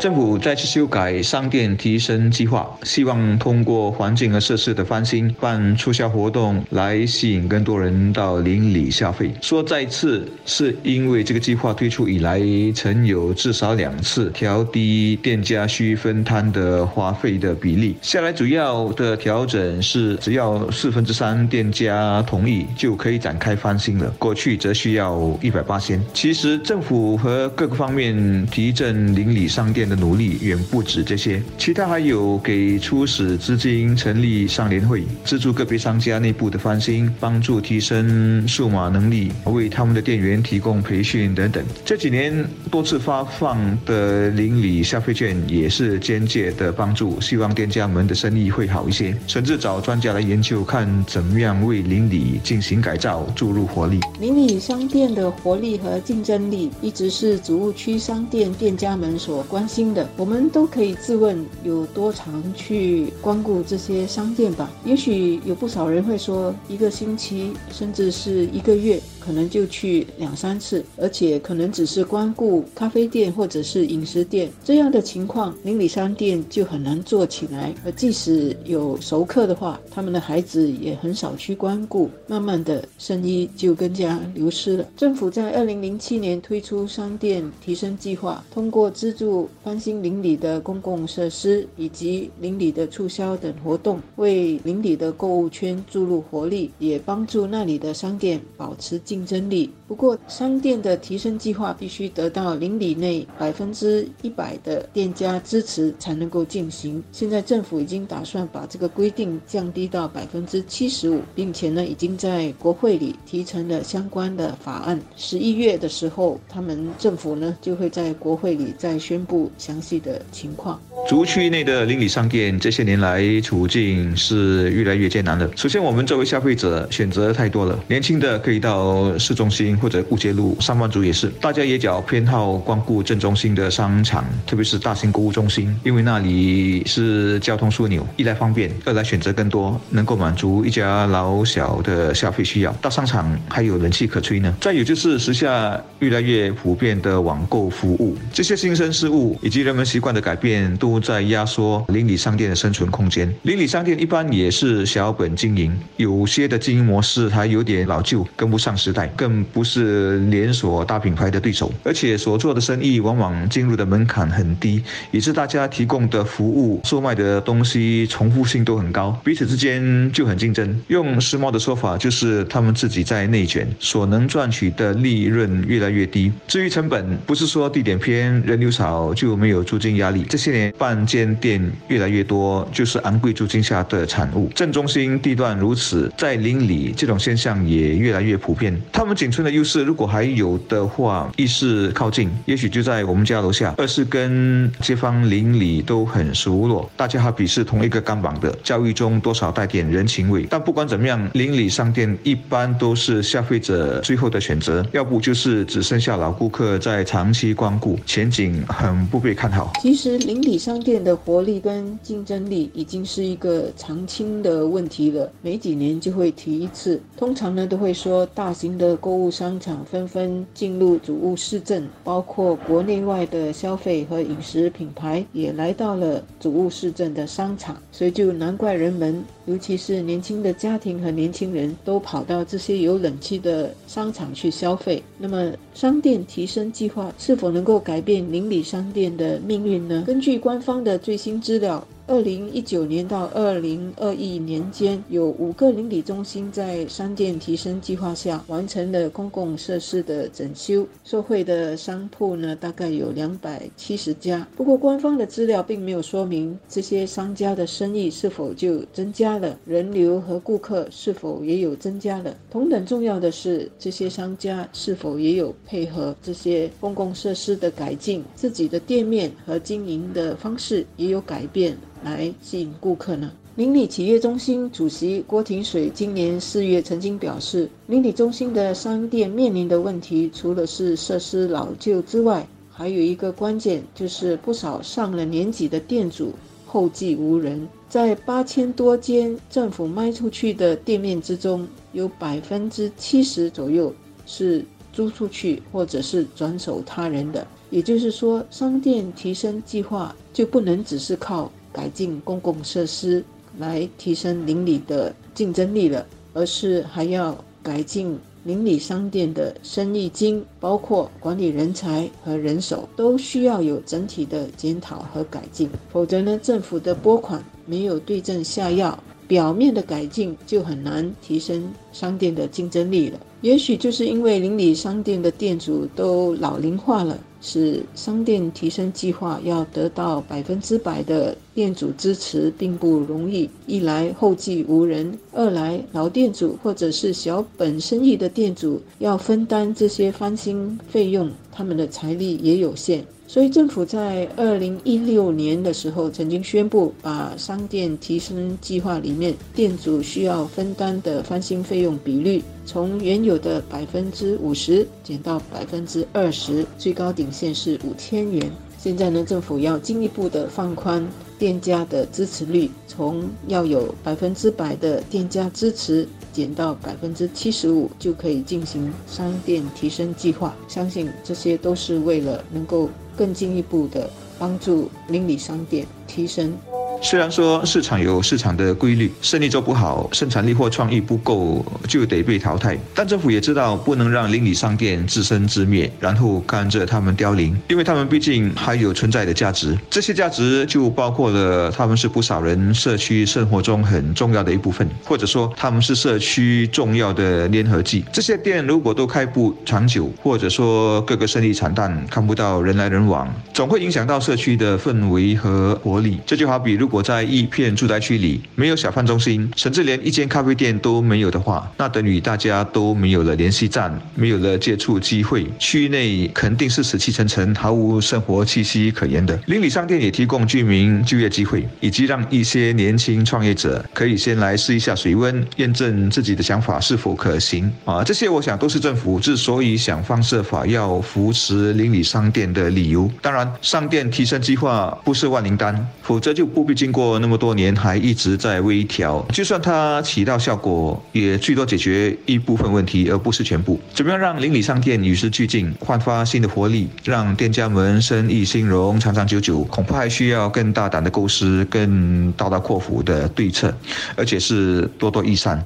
政府再次修改商店提升计划，希望通过环境和设施的翻新，办促销活动来吸引更多人到邻里消费。说再次，是因为这个计划推出以来，曾有至少两次调低店家需分摊的花费的比例。下来主要的调整是，只要四分之三店家同意，就可以展开翻新了。过去则需要一百八千。其实政府和各个方面提振邻里商店。的努力远不止这些，其他还有给初始资金成立商联会，资助个别商家内部的翻新，帮助提升数码能力，为他们的店员提供培训等等。这几年多次发放的邻里消费券也是间接的帮助，希望店家们的生意会好一些，甚至找专家来研究，看怎么样为邻里进行改造，注入活力。邻里商店的活力和竞争力，一直是主务区商店店家们所关心。新的，我们都可以自问有多常去光顾这些商店吧？也许有不少人会说，一个星期甚至是一个月。可能就去两三次，而且可能只是光顾咖啡店或者是饮食店这样的情况，邻里商店就很难做起来。而即使有熟客的话，他们的孩子也很少去光顾，慢慢的生意就更加流失了。政府在二零零七年推出商店提升计划，通过资助翻新邻里的公共设施以及邻里的促销等活动，为邻里的购物圈注入活力，也帮助那里的商店保持。竞争力。不过，商店的提升计划必须得到邻里内百分之一百的店家支持才能够进行。现在政府已经打算把这个规定降低到百分之七十五，并且呢，已经在国会里提成了相关的法案。十一月的时候，他们政府呢就会在国会里再宣布详细的情况。竹区内的邻里商店这些年来处境是越来越艰难了。首先，我们作为消费者选择太多了，年轻的可以到。市中心或者顾街路，上班族也是，大家也较偏好光顾镇中心的商场，特别是大型购物中心，因为那里是交通枢纽，一来方便，二来选择更多，能够满足一家老小的消费需要。到商场还有人气可吹呢。再有就是时下越来越普遍的网购服务，这些新生事物以及人们习惯的改变，都在压缩邻里商店的生存空间。邻里商店一般也是小本经营，有些的经营模式还有点老旧，跟不上时。时代更不是连锁大品牌的对手，而且所做的生意往往进入的门槛很低，也是大家提供的服务、售卖的东西重复性都很高，彼此之间就很竞争。用时髦的说法，就是他们自己在内卷，所能赚取的利润越来越低。至于成本，不是说地点偏、人流少就没有租金压力。这些年半间店越来越多，就是昂贵租金下的产物。正中心地段如此，在邻里这种现象也越来越普遍。他们仅存的优势，如果还有的话，一是靠近，也许就在我们家楼下；二是跟街坊邻里都很熟络，大家好比是同一个钢板的，教育中多少带点人情味。但不管怎么样，邻里商店一般都是消费者最后的选择，要不就是只剩下老顾客在长期光顾，前景很不被看好。其实邻里商店的活力跟竞争力已经是一个常青的问题了，每几年就会提一次，通常呢都会说大型。的购物商场纷纷进入主务市镇，包括国内外的消费和饮食品牌也来到了主务市镇的商场，所以就难怪人们，尤其是年轻的家庭和年轻人都跑到这些有冷气的商场去消费。那么，商店提升计划是否能够改变邻里商店的命运呢？根据官方的最新资料。二零一九年到二零二一年间，有五个邻里中心在商店提升计划下完成了公共设施的整修。受惠的商铺呢，大概有两百七十家。不过，官方的资料并没有说明这些商家的生意是否就增加了，人流和顾客是否也有增加了。同等重要的是，这些商家是否也有配合这些公共设施的改进，自己的店面和经营的方式也有改变。来吸引顾客呢？邻里企业中心主席郭廷水今年四月曾经表示，邻里中心的商店面临的问题，除了是设施老旧之外，还有一个关键就是不少上了年纪的店主后继无人，在八千多间政府卖出去的店面之中，有百分之七十左右是租出去或者是转手他人的。也就是说，商店提升计划就不能只是靠改进公共设施来提升邻里的竞争力了，而是还要改进。邻里商店的生意经，包括管理人才和人手，都需要有整体的检讨和改进。否则呢，政府的拨款没有对症下药，表面的改进就很难提升商店的竞争力了。也许就是因为邻里商店的店主都老龄化了。使商店提升计划要得到百分之百的店主支持并不容易。一来后继无人，二来老店主或者是小本生意的店主要分担这些翻新费用，他们的财力也有限。所以政府在二零一六年的时候曾经宣布，把商店提升计划里面店主需要分担的翻新费用用比率，从原有的百分之五十减到百分之二十，最高顶线是五千元。现在呢，政府要进一步的放宽店家的支持率，从要有百分之百的店家支持。减到百分之七十五就可以进行商店提升计划，相信这些都是为了能够更进一步的帮助邻里商店提升。虽然说市场有市场的规律，生意做不好，生产力或创意不够就得被淘汰。但政府也知道不能让邻里商店自生自灭，然后看着他们凋零，因为他们毕竟还有存在的价值。这些价值就包括了他们是不少人社区生活中很重要的一部分，或者说他们是社区重要的粘合剂。这些店如果都开不长久，或者说各个生意惨淡，看不到人来人往，总会影响到社区的氛围和活力。这就好比如。如果在一片住宅区里没有小贩中心，甚至连一间咖啡店都没有的话，那等于大家都没有了联系站，没有了接触机会，区内肯定是死气沉沉，毫无生活气息可言的。邻里商店也提供居民就业机会，以及让一些年轻创业者可以先来试一下水温，验证自己的想法是否可行啊。这些我想都是政府之所以想方设法要扶持邻里商店的理由。当然，商店提升计划不是万灵丹，否则就不必。经过那么多年，还一直在微调。就算它起到效果，也最多解决一部分问题，而不是全部。怎么样让邻里商店与时俱进，焕发新的活力，让店家们生意兴隆、长长久久？恐怕还需要更大胆的构思，更大刀阔斧的对策，而且是多多益善。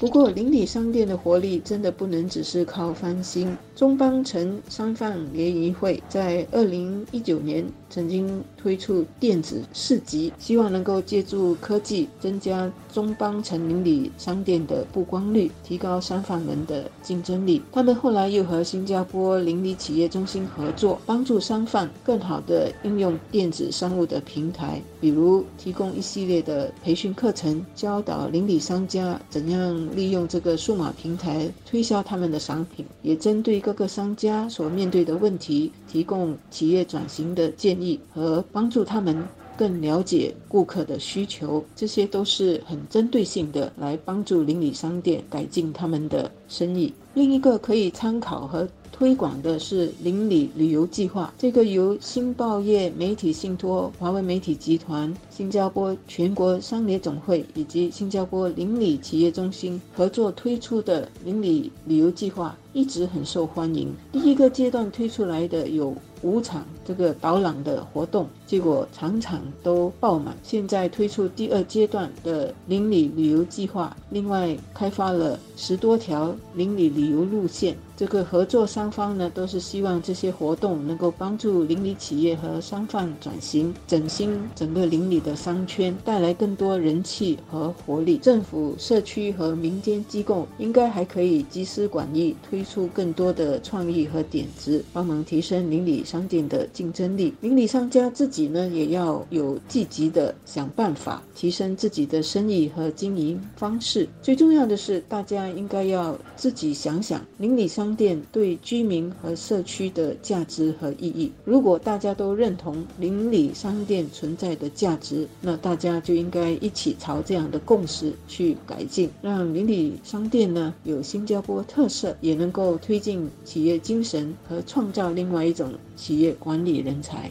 不过，邻里商店的活力真的不能只是靠翻新。中邦城商贩联谊会在二零一九年曾经推出电子市集，希望能够借助科技增加中邦城邻里商店的曝光率，提高商贩们的竞争力。他们后来又和新加坡邻里企业中心合作，帮助商贩更好地应用电子商务的平台，比如提供一系列的培训课程，教导邻里商家怎样。利用这个数码平台推销他们的商品，也针对各个商家所面对的问题，提供企业转型的建议和帮助他们更了解顾客的需求。这些都是很针对性的，来帮助邻里商店改进他们的生意。另一个可以参考和。推广的是邻里旅游计划，这个由新报业媒体信托、华为媒体集团、新加坡全国商联总会以及新加坡邻里企业中心合作推出的邻里旅游计划，一直很受欢迎。第一个阶段推出来的有五场这个导览的活动，结果场场都爆满。现在推出第二阶段的邻里旅游计划，另外开发了十多条邻里旅游路线。这个合作双方呢，都是希望这些活动能够帮助邻里企业和商贩转型、整新整个邻里的商圈，带来更多人气和活力。政府、社区和民间机构应该还可以集思广益，推推出更多的创意和点子，帮忙提升邻里商店的竞争力。邻里商家自己呢，也要有积极的想办法提升自己的生意和经营方式。最重要的是，大家应该要自己想想邻里。商店对居民和社区的价值和意义。如果大家都认同邻里商店存在的价值，那大家就应该一起朝这样的共识去改进，让邻里商店呢有新加坡特色，也能能够推进企业精神和创造另外一种企业管理人才。